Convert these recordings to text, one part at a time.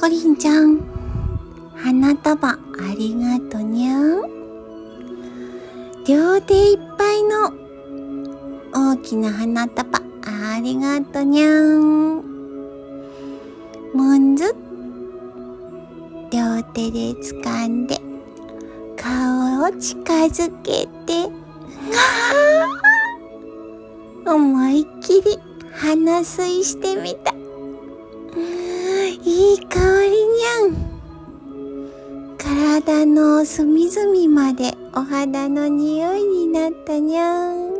コリンちゃん、花束ありがとにゃん。両手いっぱいの大きな花束ありがとにゃん。むんず、両手で掴んで、顔を近づけて、思いっきり鼻吸いしてみた。体の隅々までお肌の匂いになったにゃん。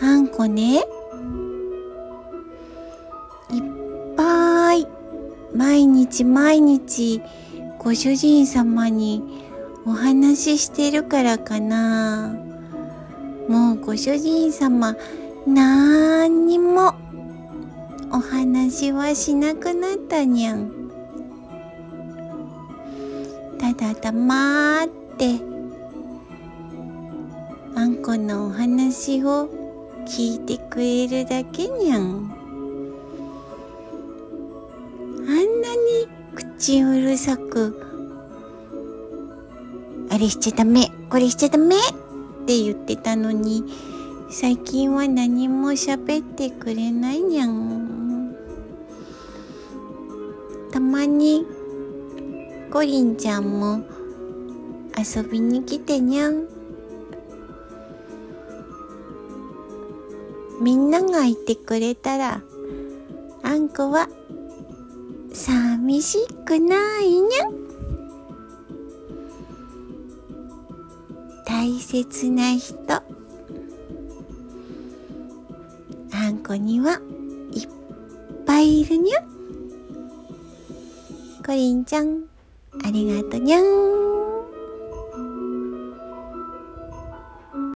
あんこね、いっぱい毎日毎日ご主人様にお話ししてるからかな。もうご主人様なんにもお話はしなくなったにゃん。ただ黙ってあんこのお話を聞いてくれるだけにゃん。あんなに口うるさくあれしちゃダメこれしちゃダメって言ってたのに最近は何も喋ってくれないにゃん。たまに、コリンちゃんも遊びに来てにゃん。みんながいてくれたら、あんこは寂しくないにゃん。大切な人。あんこにはいっぱいいるにゃ。コリンちゃん、ありがとにゃん。